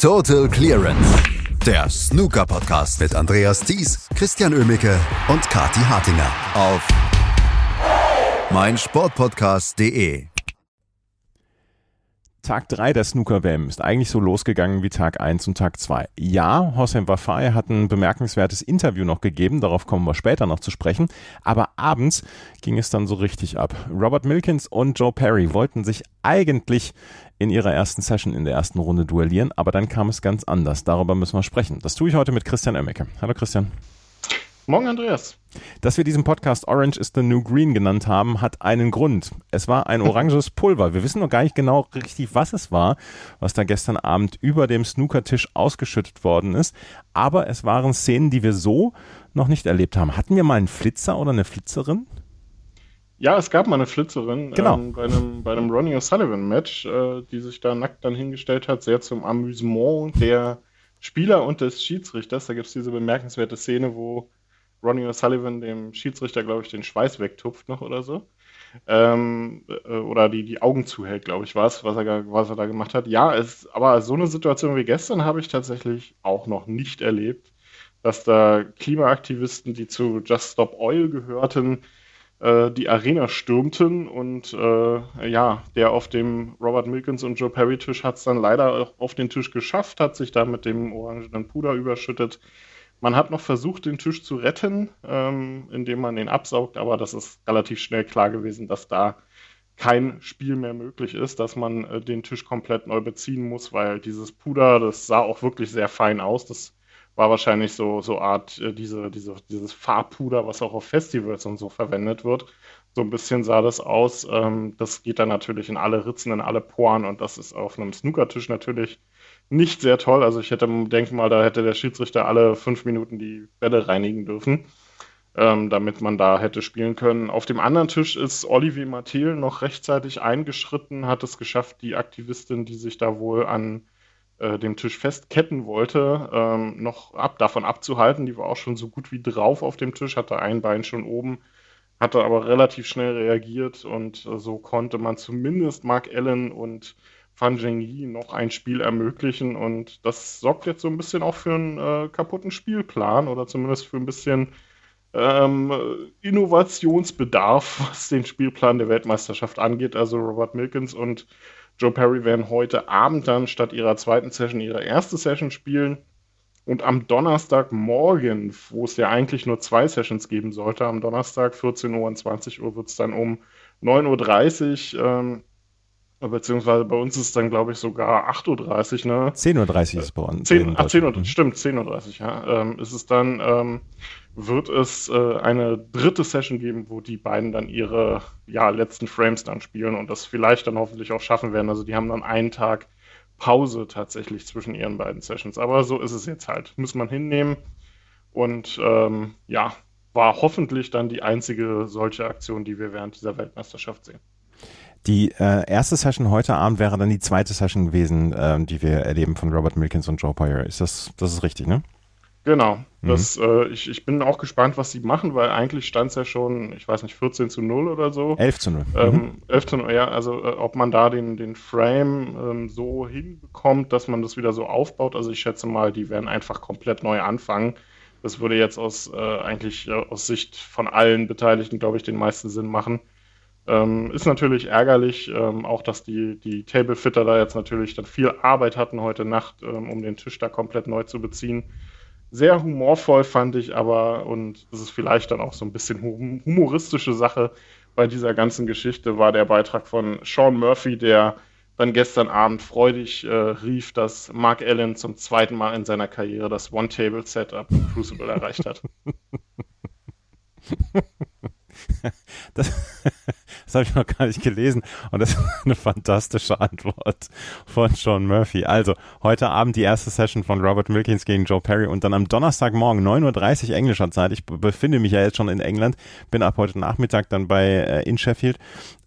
Total Clearance. Der Snooker Podcast mit Andreas Thies, Christian Ömicke und Kati Hartinger auf meinsportpodcast.de. Tag 3 der Snooker WM ist eigentlich so losgegangen wie Tag 1 und Tag 2. Ja, Hossein Wafai hat ein bemerkenswertes Interview noch gegeben, darauf kommen wir später noch zu sprechen, aber abends ging es dann so richtig ab. Robert Milkins und Joe Perry wollten sich eigentlich in ihrer ersten Session in der ersten Runde duellieren, aber dann kam es ganz anders. Darüber müssen wir sprechen. Das tue ich heute mit Christian Oemmeke. Hallo Christian. Morgen, Andreas. Dass wir diesen Podcast Orange is the New Green genannt haben, hat einen Grund. Es war ein oranges Pulver. Wir wissen noch gar nicht genau richtig, was es war, was da gestern Abend über dem Snookertisch ausgeschüttet worden ist. Aber es waren Szenen, die wir so noch nicht erlebt haben. Hatten wir mal einen Flitzer oder eine Flitzerin? Ja, es gab mal eine Flitzerin genau. ähm, bei, einem, bei einem Ronnie O'Sullivan-Match, äh, die sich da nackt dann hingestellt hat, sehr zum Amüsement der Spieler und des Schiedsrichters. Da gibt es diese bemerkenswerte Szene, wo Ronnie O'Sullivan dem Schiedsrichter, glaube ich, den Schweiß wegtupft noch oder so. Ähm, äh, oder die, die Augen zuhält, glaube ich, war es, was er, was er da gemacht hat. Ja, es, aber so eine Situation wie gestern habe ich tatsächlich auch noch nicht erlebt, dass da Klimaaktivisten, die zu Just Stop Oil gehörten, äh, die Arena stürmten und äh, ja, der auf dem Robert Milkins und Joe Perry Tisch hat es dann leider auch auf den Tisch geschafft, hat sich da mit dem orangenen Puder überschüttet man hat noch versucht, den Tisch zu retten, ähm, indem man ihn absaugt, aber das ist relativ schnell klar gewesen, dass da kein Spiel mehr möglich ist, dass man äh, den Tisch komplett neu beziehen muss, weil dieses Puder, das sah auch wirklich sehr fein aus. Das war wahrscheinlich so, so Art, äh, diese, diese, dieses Farbpuder, was auch auf Festivals und so verwendet wird. So ein bisschen sah das aus. Ähm, das geht dann natürlich in alle Ritzen, in alle Poren und das ist auf einem Snookertisch natürlich nicht sehr toll. Also ich hätte, denke mal, da hätte der Schiedsrichter alle fünf Minuten die Bälle reinigen dürfen, ähm, damit man da hätte spielen können. Auf dem anderen Tisch ist Olivier Mathiel noch rechtzeitig eingeschritten, hat es geschafft, die Aktivistin, die sich da wohl an äh, dem Tisch festketten wollte, ähm, noch ab, davon abzuhalten. Die war auch schon so gut wie drauf auf dem Tisch, hatte ein Bein schon oben, hatte aber relativ schnell reagiert und äh, so konnte man zumindest Mark Allen und Fan Zhengyi noch ein Spiel ermöglichen und das sorgt jetzt so ein bisschen auch für einen äh, kaputten Spielplan oder zumindest für ein bisschen ähm, Innovationsbedarf, was den Spielplan der Weltmeisterschaft angeht. Also Robert Milkins und Joe Perry werden heute Abend dann statt ihrer zweiten Session ihre erste Session spielen. Und am Donnerstagmorgen, wo es ja eigentlich nur zwei Sessions geben sollte, am Donnerstag 14 Uhr und 20 Uhr wird es dann um 9.30 Uhr ähm, Beziehungsweise bei uns ist es dann, glaube ich, sogar 8.30 Uhr, ne? 10.30 Uhr ist es bei uns. 10, ach, 10 Uhr, stimmt, 10.30 Uhr, ja. Ähm, ist es dann, ähm, wird es äh, eine dritte Session geben, wo die beiden dann ihre ja, letzten Frames dann spielen und das vielleicht dann hoffentlich auch schaffen werden. Also die haben dann einen Tag Pause tatsächlich zwischen ihren beiden Sessions. Aber so ist es jetzt halt. Muss man hinnehmen. Und ähm, ja, war hoffentlich dann die einzige solche Aktion, die wir während dieser Weltmeisterschaft sehen. Die äh, erste Session heute Abend wäre dann die zweite Session gewesen, äh, die wir erleben von Robert Milkins und Joe Poyer. Ist das, das ist richtig, ne? Genau. Mhm. Das, äh, ich, ich bin auch gespannt, was sie machen, weil eigentlich stand es ja schon, ich weiß nicht, 14 zu 0 oder so. 11 zu 0. Ähm, mhm. 11 zu 0, ja. Also, äh, ob man da den, den Frame ähm, so hinbekommt, dass man das wieder so aufbaut. Also, ich schätze mal, die werden einfach komplett neu anfangen. Das würde jetzt aus äh, eigentlich aus Sicht von allen Beteiligten, glaube ich, den meisten Sinn machen. Ähm, ist natürlich ärgerlich, ähm, auch dass die, die Table-Fitter da jetzt natürlich dann viel Arbeit hatten heute Nacht, ähm, um den Tisch da komplett neu zu beziehen. Sehr humorvoll fand ich aber, und es ist vielleicht dann auch so ein bisschen hum humoristische Sache bei dieser ganzen Geschichte, war der Beitrag von Sean Murphy, der dann gestern Abend freudig äh, rief, dass Mark Allen zum zweiten Mal in seiner Karriere das One-Table-Setup im Crucible erreicht hat. Das, das habe ich noch gar nicht gelesen und das ist eine fantastische Antwort von Sean Murphy. Also, heute Abend die erste Session von Robert Milkins gegen Joe Perry und dann am Donnerstagmorgen 9.30 Uhr englischer Zeit. Ich befinde mich ja jetzt schon in England, bin ab heute Nachmittag dann bei äh, in Sheffield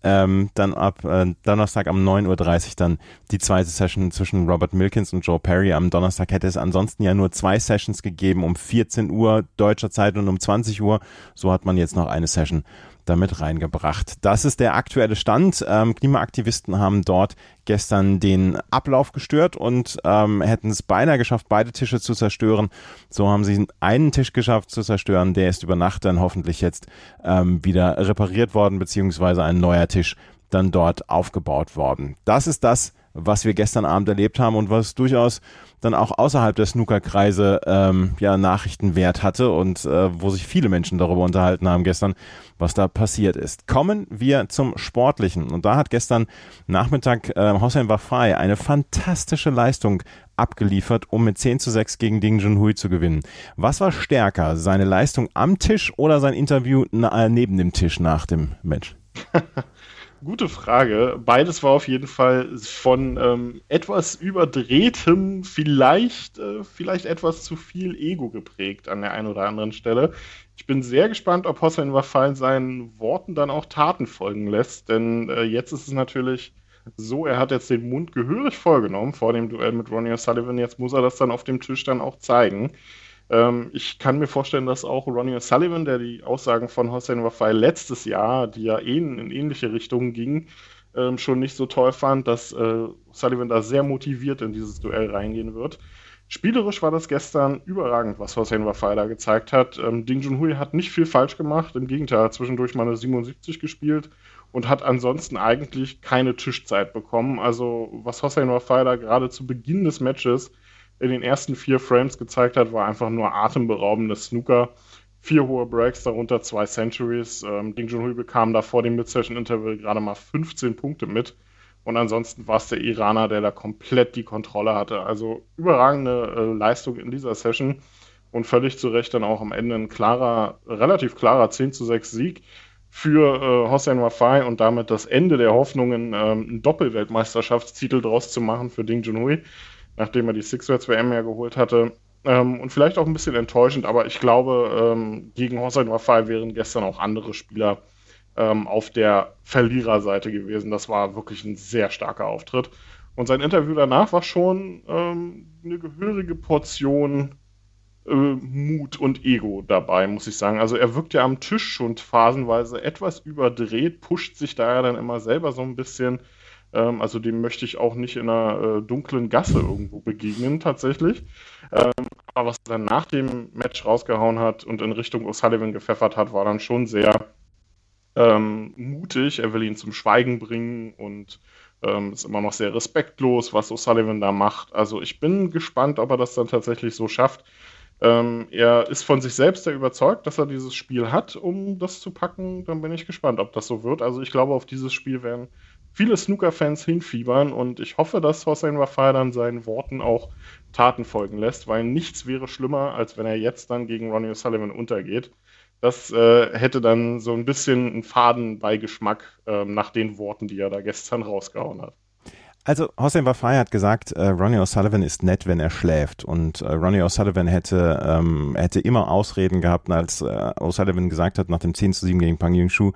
ähm, dann ab äh, Donnerstag um 9.30 Uhr dann die zweite Session zwischen Robert Milkins und Joe Perry. Am Donnerstag hätte es ansonsten ja nur zwei Sessions gegeben, um 14 Uhr deutscher Zeit und um 20 Uhr. So hat man jetzt noch eine Session damit reingebracht. Das ist der aktuelle Stand. Ähm, Klimaaktivisten haben dort gestern den Ablauf gestört und ähm, hätten es beinahe geschafft, beide Tische zu zerstören. So haben sie einen Tisch geschafft zu zerstören. Der ist über Nacht dann hoffentlich jetzt ähm, wieder repariert worden, beziehungsweise ein neuer Tisch dann dort aufgebaut worden. Das ist das, was wir gestern Abend erlebt haben und was durchaus dann auch außerhalb der Snookerkreise ähm, ja Nachrichtenwert hatte und äh, wo sich viele Menschen darüber unterhalten haben gestern, was da passiert ist. Kommen wir zum Sportlichen und da hat gestern Nachmittag äh, Hossein Wafai eine fantastische Leistung abgeliefert, um mit 10 zu 6 gegen Ding Junhui zu gewinnen. Was war stärker, seine Leistung am Tisch oder sein Interview äh, neben dem Tisch nach dem Match? Gute Frage. Beides war auf jeden Fall von ähm, etwas überdrehtem, vielleicht, äh, vielleicht etwas zu viel Ego geprägt an der einen oder anderen Stelle. Ich bin sehr gespannt, ob Hossein Wafal seinen Worten dann auch Taten folgen lässt, denn äh, jetzt ist es natürlich so, er hat jetzt den Mund gehörig vollgenommen vor dem Duell mit Ronnie O'Sullivan. Jetzt muss er das dann auf dem Tisch dann auch zeigen. Ähm, ich kann mir vorstellen, dass auch Ronnie O'Sullivan, der die Aussagen von Hossein Wafai letztes Jahr, die ja in, in ähnliche Richtungen gingen, ähm, schon nicht so toll fand, dass äh, Sullivan da sehr motiviert in dieses Duell reingehen wird. Spielerisch war das gestern überragend, was Hossein Wafai da gezeigt hat. Ähm, Ding Junhui hat nicht viel falsch gemacht, im Gegenteil, hat zwischendurch mal eine 77 gespielt und hat ansonsten eigentlich keine Tischzeit bekommen. Also, was Hossein Wafai da gerade zu Beginn des Matches in den ersten vier Frames gezeigt hat, war einfach nur atemberaubendes Snooker. Vier hohe Breaks, darunter zwei Centuries. Ähm, Ding Junhui bekam da vor dem Mid-Session-Interval gerade mal 15 Punkte mit. Und ansonsten war es der Iraner, der da komplett die Kontrolle hatte. Also überragende äh, Leistung in dieser Session und völlig zu Recht dann auch am Ende ein klarer, relativ klarer 10 zu 6 Sieg für äh, Hossein Wafai und damit das Ende der Hoffnungen, ähm, einen Doppelweltmeisterschaftstitel draus zu machen für Ding Junhui nachdem er die Sixers WM ja geholt hatte. Ähm, und vielleicht auch ein bisschen enttäuschend, aber ich glaube, ähm, gegen Hossein Wafai wären gestern auch andere Spieler ähm, auf der Verliererseite gewesen. Das war wirklich ein sehr starker Auftritt. Und sein Interview danach war schon ähm, eine gehörige Portion äh, Mut und Ego dabei, muss ich sagen. Also er wirkt ja am Tisch schon phasenweise etwas überdreht, pusht sich da ja dann immer selber so ein bisschen. Ähm, also dem möchte ich auch nicht in einer äh, dunklen Gasse irgendwo begegnen, tatsächlich. Ähm, aber was er dann nach dem Match rausgehauen hat und in Richtung O'Sullivan gepfeffert hat, war dann schon sehr ähm, mutig. Er will ihn zum Schweigen bringen und ähm, ist immer noch sehr respektlos, was O'Sullivan da macht. Also ich bin gespannt, ob er das dann tatsächlich so schafft. Ähm, er ist von sich selbst sehr überzeugt, dass er dieses Spiel hat, um das zu packen. Dann bin ich gespannt, ob das so wird. Also ich glaube, auf dieses Spiel werden viele Snooker-Fans hinfiebern und ich hoffe, dass Hossein Wafai dann seinen Worten auch Taten folgen lässt, weil nichts wäre schlimmer, als wenn er jetzt dann gegen Ronnie O'Sullivan untergeht. Das äh, hätte dann so ein bisschen einen Fadenbeigeschmack äh, nach den Worten, die er da gestern rausgehauen hat. Also Hossein Wafai hat gesagt, äh, Ronnie O'Sullivan ist nett, wenn er schläft. Und äh, Ronnie O'Sullivan hätte, ähm, hätte immer Ausreden gehabt, als äh, O'Sullivan gesagt hat nach dem 10 zu 7 gegen Pang Yung-Shu,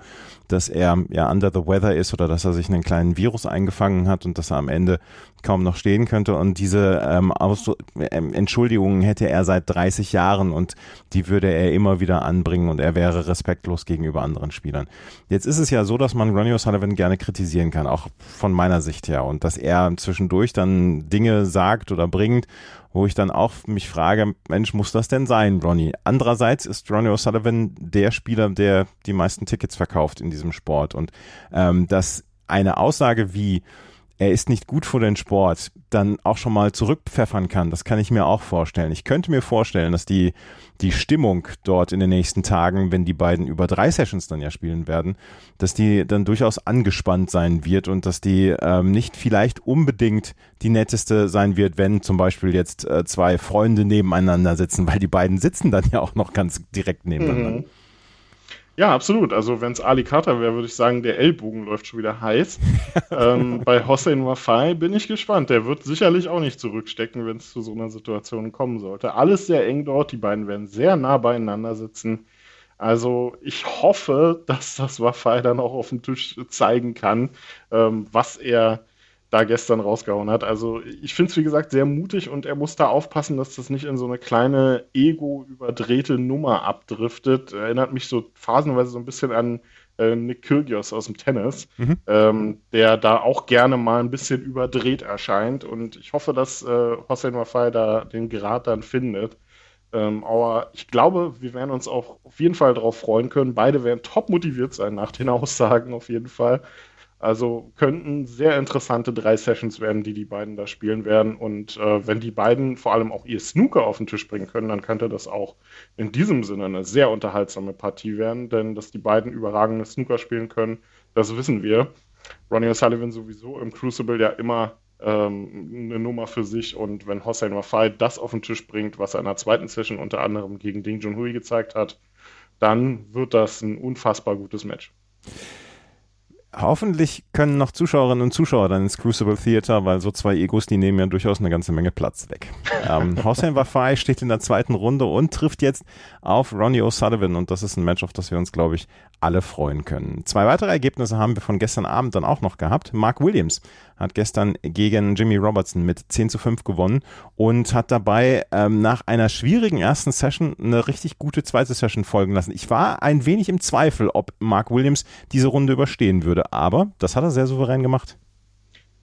dass er ja under the weather ist oder dass er sich einen kleinen Virus eingefangen hat und dass er am Ende kaum noch stehen könnte. Und diese ähm, Aus ähm, Entschuldigungen hätte er seit 30 Jahren und die würde er immer wieder anbringen und er wäre respektlos gegenüber anderen Spielern. Jetzt ist es ja so, dass man Ronnie O'Sullivan gerne kritisieren kann, auch von meiner Sicht her. Und dass er zwischendurch dann Dinge sagt oder bringt, wo ich dann auch mich frage, Mensch, muss das denn sein, Ronnie? Andererseits ist Ronnie O'Sullivan der Spieler, der die meisten Tickets verkauft in diesem Sport. Und ähm, dass eine Aussage wie, er ist nicht gut für den Sport, dann auch schon mal zurückpfeffern kann. Das kann ich mir auch vorstellen. Ich könnte mir vorstellen, dass die, die Stimmung dort in den nächsten Tagen, wenn die beiden über drei Sessions dann ja spielen werden, dass die dann durchaus angespannt sein wird und dass die ähm, nicht vielleicht unbedingt die netteste sein wird, wenn zum Beispiel jetzt äh, zwei Freunde nebeneinander sitzen, weil die beiden sitzen dann ja auch noch ganz direkt nebeneinander. Mhm. Ja, absolut. Also wenn es Ali Carter wäre, würde ich sagen, der Ellbogen läuft schon wieder heiß. ähm, bei Hossein Wafai bin ich gespannt. Der wird sicherlich auch nicht zurückstecken, wenn es zu so einer Situation kommen sollte. Alles sehr eng dort. Die beiden werden sehr nah beieinander sitzen. Also ich hoffe, dass das Wafai dann auch auf dem Tisch zeigen kann, ähm, was er da gestern rausgehauen hat. Also ich finde es, wie gesagt, sehr mutig und er muss da aufpassen, dass das nicht in so eine kleine ego-überdrehte Nummer abdriftet. Erinnert mich so phasenweise so ein bisschen an äh, Nick Kyrgios aus dem Tennis, mhm. ähm, der da auch gerne mal ein bisschen überdreht erscheint. Und ich hoffe, dass äh, Hossein Wafai da den Grad dann findet. Ähm, aber ich glaube, wir werden uns auch auf jeden Fall darauf freuen können. Beide werden top motiviert sein nach den Aussagen auf jeden Fall. Also könnten sehr interessante drei Sessions werden, die die beiden da spielen werden. Und äh, wenn die beiden vor allem auch ihr Snooker auf den Tisch bringen können, dann könnte das auch in diesem Sinne eine sehr unterhaltsame Partie werden. Denn dass die beiden überragende Snooker spielen können, das wissen wir. Ronnie O'Sullivan sowieso im Crucible ja immer ähm, eine Nummer für sich. Und wenn Hossein Wafai das auf den Tisch bringt, was er in der zweiten Session unter anderem gegen Ding Junhui gezeigt hat, dann wird das ein unfassbar gutes Match. Hoffentlich können noch Zuschauerinnen und Zuschauer dann ins Crucible Theater, weil so zwei Egos, die nehmen ja durchaus eine ganze Menge Platz weg. ähm, Hossein Wafai steht in der zweiten Runde und trifft jetzt auf Ronnie O'Sullivan und das ist ein Match, auf das wir uns, glaube ich, alle freuen können. Zwei weitere Ergebnisse haben wir von gestern Abend dann auch noch gehabt. Mark Williams hat gestern gegen Jimmy Robertson mit 10 zu 5 gewonnen und hat dabei ähm, nach einer schwierigen ersten Session eine richtig gute zweite Session folgen lassen. Ich war ein wenig im Zweifel, ob Mark Williams diese Runde überstehen würde, aber das hat er sehr souverän gemacht.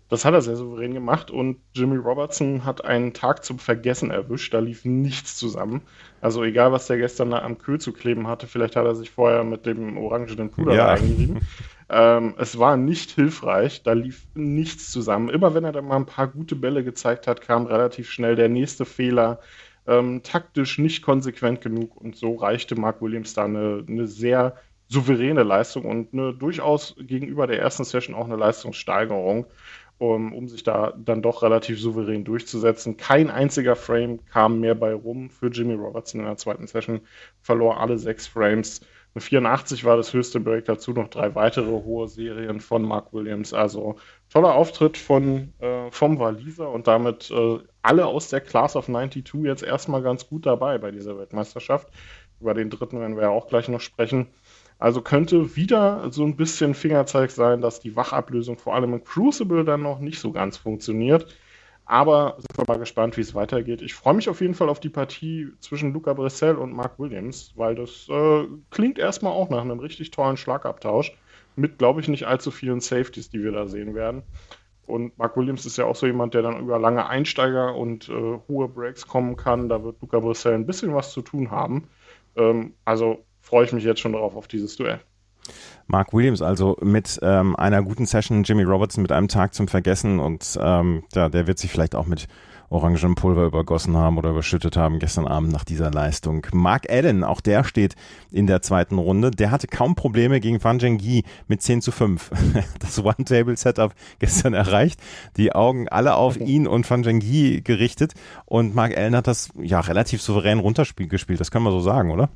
Das hat er sehr souverän gemacht und Jimmy Robertson hat einen Tag zum Vergessen erwischt. Da lief nichts zusammen. Also egal, was der gestern am Kühl zu kleben hatte, vielleicht hat er sich vorher mit dem orangenen Puder ja. eingerieben. Ähm, es war nicht hilfreich, da lief nichts zusammen. Immer wenn er dann mal ein paar gute Bälle gezeigt hat, kam relativ schnell der nächste Fehler. Ähm, taktisch nicht konsequent genug und so reichte Mark Williams da eine, eine sehr souveräne Leistung und eine durchaus gegenüber der ersten Session auch eine Leistungssteigerung um, um sich da dann doch relativ souverän durchzusetzen. Kein einziger Frame kam mehr bei rum für Jimmy Robertson in der zweiten Session, verlor alle sechs Frames. Eine 84 war das höchste Break, dazu noch drei weitere hohe Serien von Mark Williams. Also toller Auftritt von, äh, vom Waliser und damit äh, alle aus der Class of 92 jetzt erstmal ganz gut dabei bei dieser Weltmeisterschaft. Über den dritten werden wir ja auch gleich noch sprechen. Also könnte wieder so ein bisschen Fingerzeig sein, dass die Wachablösung vor allem im Crucible dann noch nicht so ganz funktioniert. Aber sind wir mal gespannt, wie es weitergeht. Ich freue mich auf jeden Fall auf die Partie zwischen Luca Bressel und Mark Williams, weil das äh, klingt erstmal auch nach einem richtig tollen Schlagabtausch mit, glaube ich, nicht allzu vielen Safeties, die wir da sehen werden. Und Mark Williams ist ja auch so jemand, der dann über lange Einsteiger und äh, hohe Breaks kommen kann. Da wird Luca Bressel ein bisschen was zu tun haben. Ähm, also freue ich mich jetzt schon darauf auf dieses Duell. Mark Williams also mit ähm, einer guten Session, Jimmy Robertson mit einem Tag zum Vergessen und ähm, ja, der wird sich vielleicht auch mit orangenem Pulver übergossen haben oder überschüttet haben gestern Abend nach dieser Leistung. Mark Allen, auch der steht in der zweiten Runde. Der hatte kaum Probleme gegen Fan Zhengyi mit 10 zu 5. Das One-Table-Setup gestern erreicht. Die Augen alle auf ihn und Fan Zhengyi gerichtet. Und Mark Allen hat das ja relativ souverän runtergespielt. Das können wir so sagen, oder?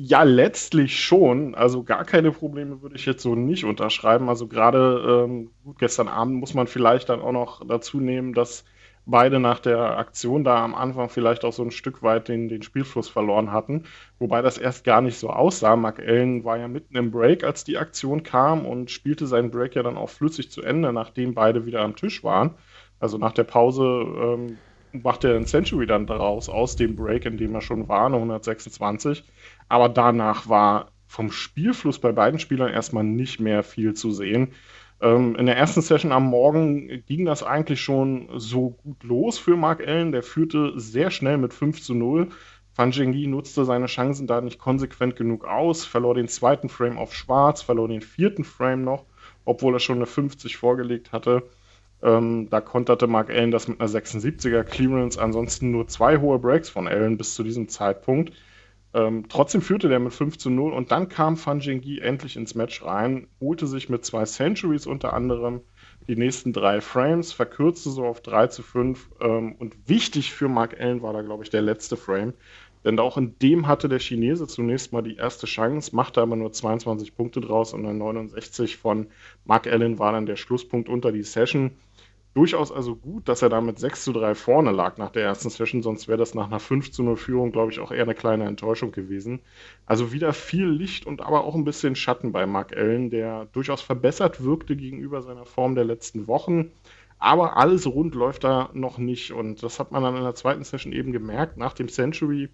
Ja, letztlich schon. Also gar keine Probleme würde ich jetzt so nicht unterschreiben. Also gerade ähm, gut, gestern Abend muss man vielleicht dann auch noch dazu nehmen, dass beide nach der Aktion da am Anfang vielleicht auch so ein Stück weit den, den Spielfluss verloren hatten. Wobei das erst gar nicht so aussah. Mark Allen war ja mitten im Break, als die Aktion kam und spielte seinen Break ja dann auch flüssig zu Ende, nachdem beide wieder am Tisch waren. Also nach der Pause ähm, macht er ein Century dann daraus, aus dem Break, in dem er schon war, eine 126. Aber danach war vom Spielfluss bei beiden Spielern erstmal nicht mehr viel zu sehen. Ähm, in der ersten Session am Morgen ging das eigentlich schon so gut los für Mark Allen. Der führte sehr schnell mit 5 zu 0. Fan Zhengyi nutzte seine Chancen da nicht konsequent genug aus, verlor den zweiten Frame auf Schwarz, verlor den vierten Frame noch, obwohl er schon eine 50 vorgelegt hatte. Ähm, da konterte Mark Allen das mit einer 76er Clearance, ansonsten nur zwei hohe Breaks von Allen bis zu diesem Zeitpunkt. Ähm, trotzdem führte der mit 5 zu 0 und dann kam Fan Jingyi endlich ins Match rein, holte sich mit zwei Centuries unter anderem die nächsten drei Frames, verkürzte so auf 3 zu 5 ähm, und wichtig für Mark Allen war da, glaube ich, der letzte Frame, denn auch in dem hatte der Chinese zunächst mal die erste Chance, machte aber nur 22 Punkte draus und dann 69 von Mark Allen war dann der Schlusspunkt unter die Session durchaus also gut, dass er da mit 6 zu 3 vorne lag nach der ersten Session, sonst wäre das nach einer 5 zu 0 Führung, glaube ich, auch eher eine kleine Enttäuschung gewesen. Also wieder viel Licht und aber auch ein bisschen Schatten bei Mark Allen, der durchaus verbessert wirkte gegenüber seiner Form der letzten Wochen. Aber alles rund läuft da noch nicht und das hat man dann in der zweiten Session eben gemerkt. Nach dem Century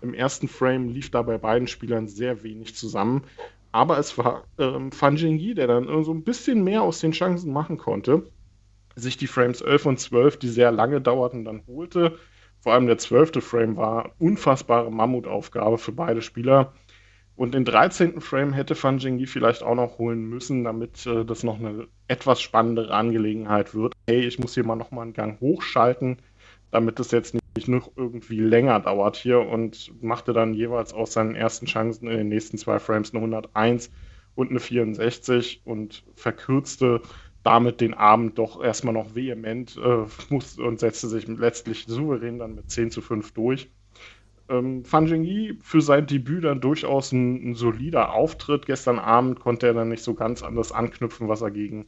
im ersten Frame lief da bei beiden Spielern sehr wenig zusammen. aber es war ähm, Fan Jingyi, der dann so ein bisschen mehr aus den Chancen machen konnte, sich die Frames 11 und 12, die sehr lange dauerten, dann holte. Vor allem der zwölfte Frame war unfassbare Mammutaufgabe für beide Spieler. Und den 13. Frame hätte Fan Jingyi vielleicht auch noch holen müssen, damit äh, das noch eine etwas spannendere Angelegenheit wird. Hey, ich muss hier mal noch mal einen Gang hochschalten, damit es jetzt nicht noch irgendwie länger dauert hier und machte dann jeweils aus seinen ersten Chancen in den nächsten zwei Frames eine 101 und eine 64 und verkürzte damit den Abend doch erstmal noch vehement äh, muss, und setzte sich letztlich souverän dann mit 10 zu 5 durch. Ähm, Fan Jingyi für sein Debüt dann durchaus ein, ein, solider Auftritt. Gestern Abend konnte er dann nicht so ganz an das anknüpfen, was er gegen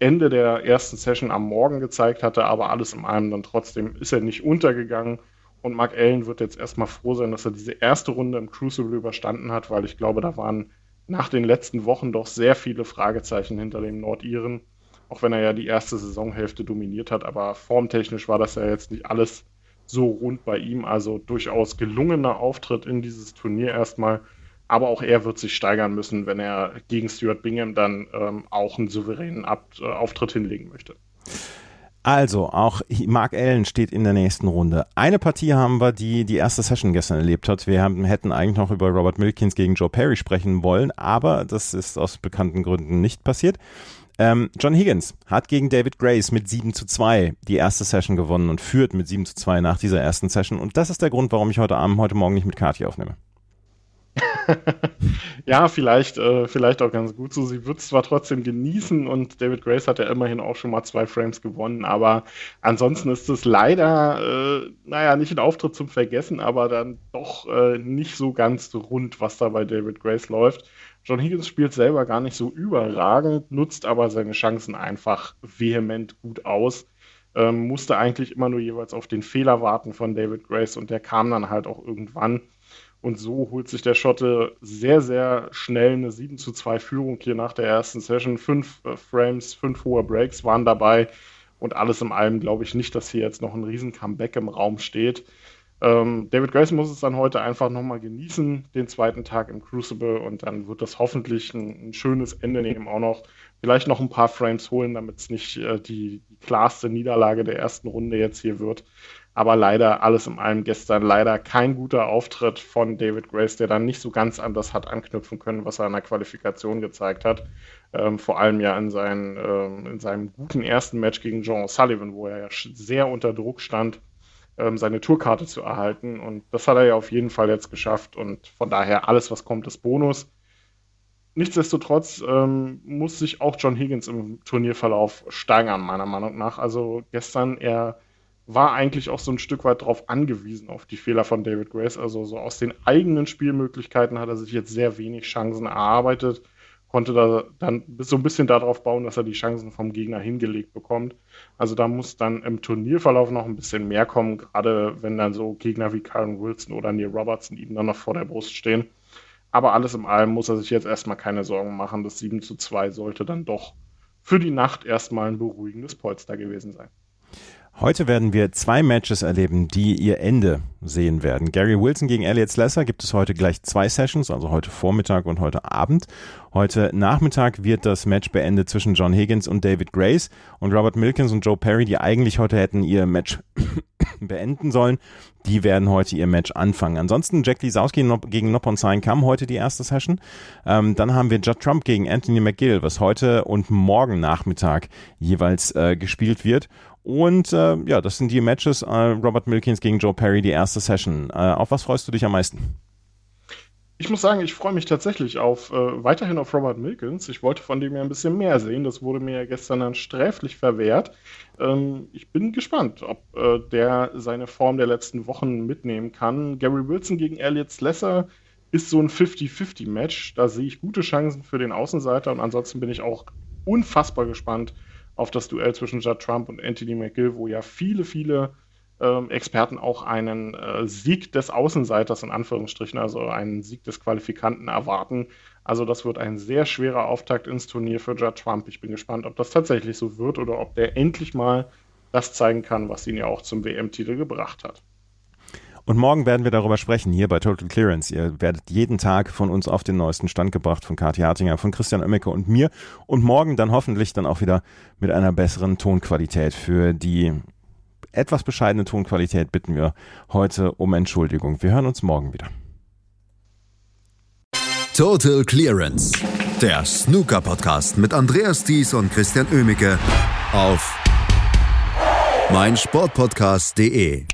Ende der ersten Session am Morgen gezeigt hatte, aber alles in allem dann trotzdem ist er nicht untergegangen. Und Mark Allen wird jetzt erstmal froh sein, dass er diese erste Runde im Crucible überstanden hat, weil ich glaube, da waren nach den letzten Wochen doch sehr viele Fragezeichen hinter dem Nordiren. Auch wenn er ja die erste Saisonhälfte dominiert hat, aber formtechnisch war das ja jetzt nicht alles so rund bei ihm. Also durchaus gelungener Auftritt in dieses Turnier erstmal. Aber auch er wird sich steigern müssen, wenn er gegen Stuart Bingham dann ähm, auch einen souveränen Ab äh, Auftritt hinlegen möchte. Also, auch Mark Allen steht in der nächsten Runde. Eine Partie haben wir, die die erste Session gestern erlebt hat. Wir haben, hätten eigentlich noch über Robert Milkins gegen Joe Perry sprechen wollen, aber das ist aus bekannten Gründen nicht passiert. Ähm, John Higgins hat gegen David Grace mit 7 zu 2 die erste Session gewonnen und führt mit 7 zu 2 nach dieser ersten Session. Und das ist der Grund, warum ich heute Abend, heute Morgen nicht mit Kati aufnehme. ja, vielleicht, äh, vielleicht auch ganz gut so. Sie wird es zwar trotzdem genießen und David Grace hat ja immerhin auch schon mal zwei Frames gewonnen, aber ansonsten ist es leider, äh, naja, nicht ein Auftritt zum Vergessen, aber dann doch äh, nicht so ganz rund, was da bei David Grace läuft. John Higgins spielt selber gar nicht so überragend, nutzt aber seine Chancen einfach vehement gut aus. Ähm, musste eigentlich immer nur jeweils auf den Fehler warten von David Grace und der kam dann halt auch irgendwann. Und so holt sich der Schotte sehr, sehr schnell eine 7 zu 2 Führung hier nach der ersten Session. Fünf äh, Frames, fünf hohe Breaks waren dabei. Und alles in allem glaube ich nicht, dass hier jetzt noch ein riesen Comeback im Raum steht. Ähm, David Grace muss es dann heute einfach nochmal genießen, den zweiten Tag im Crucible. Und dann wird das hoffentlich ein, ein schönes Ende nehmen. Auch noch vielleicht noch ein paar Frames holen, damit es nicht äh, die, die klarste Niederlage der ersten Runde jetzt hier wird. Aber leider, alles in allem gestern, leider kein guter Auftritt von David Grace, der dann nicht so ganz an das hat anknüpfen können, was er in der Qualifikation gezeigt hat. Ähm, vor allem ja in, seinen, ähm, in seinem guten ersten Match gegen John O'Sullivan, wo er ja sehr unter Druck stand, ähm, seine Tourkarte zu erhalten. Und das hat er ja auf jeden Fall jetzt geschafft. Und von daher, alles, was kommt, ist Bonus. Nichtsdestotrotz ähm, muss sich auch John Higgins im Turnierverlauf steigern, meiner Meinung nach. Also gestern, er war eigentlich auch so ein Stück weit darauf angewiesen, auf die Fehler von David Grace. Also so aus den eigenen Spielmöglichkeiten hat er sich jetzt sehr wenig Chancen erarbeitet, konnte da dann so ein bisschen darauf bauen, dass er die Chancen vom Gegner hingelegt bekommt. Also da muss dann im Turnierverlauf noch ein bisschen mehr kommen, gerade wenn dann so Gegner wie Karen Wilson oder Neil Robertson ihm dann noch vor der Brust stehen. Aber alles in allem muss er sich jetzt erstmal keine Sorgen machen. Das 7 zu 2 sollte dann doch für die Nacht erstmal ein beruhigendes Polster gewesen sein. Heute werden wir zwei Matches erleben, die ihr Ende sehen werden. Gary Wilson gegen Elliot Slesser gibt es heute gleich zwei Sessions, also heute Vormittag und heute Abend. Heute Nachmittag wird das Match beendet zwischen John Higgins und David Grace und Robert Milkins und Joe Perry, die eigentlich heute hätten ihr Match beenden sollen, die werden heute ihr Match anfangen. Ansonsten Jack Lisowski gegen Noppon Sign kam heute die erste Session. Ähm, dann haben wir Judd Trump gegen Anthony McGill, was heute und morgen Nachmittag jeweils äh, gespielt wird. Und äh, ja, das sind die Matches. Äh, Robert Milkins gegen Joe Perry, die erste Session. Äh, auf was freust du dich am meisten? Ich muss sagen, ich freue mich tatsächlich auf äh, weiterhin auf Robert Milkins. Ich wollte von dem ja ein bisschen mehr sehen. Das wurde mir ja gestern dann sträflich verwehrt. Ähm, ich bin gespannt, ob äh, der seine Form der letzten Wochen mitnehmen kann. Gary Wilson gegen Elliot Slesser ist so ein 50-50-Match. Da sehe ich gute Chancen für den Außenseiter und ansonsten bin ich auch unfassbar gespannt, auf das Duell zwischen Judd Trump und Anthony McGill, wo ja viele, viele ähm, Experten auch einen äh, Sieg des Außenseiters in Anführungsstrichen, also einen Sieg des Qualifikanten erwarten. Also das wird ein sehr schwerer Auftakt ins Turnier für Judd Trump. Ich bin gespannt, ob das tatsächlich so wird oder ob der endlich mal das zeigen kann, was ihn ja auch zum WM-Titel gebracht hat. Und morgen werden wir darüber sprechen, hier bei Total Clearance. Ihr werdet jeden Tag von uns auf den neuesten Stand gebracht, von Kathi Hartinger, von Christian Oemmeke und mir. Und morgen dann hoffentlich dann auch wieder mit einer besseren Tonqualität. Für die etwas bescheidene Tonqualität bitten wir heute um Entschuldigung. Wir hören uns morgen wieder. Total Clearance, der Snooker-Podcast mit Andreas Thies und Christian Oemeke auf meinsportpodcast.de.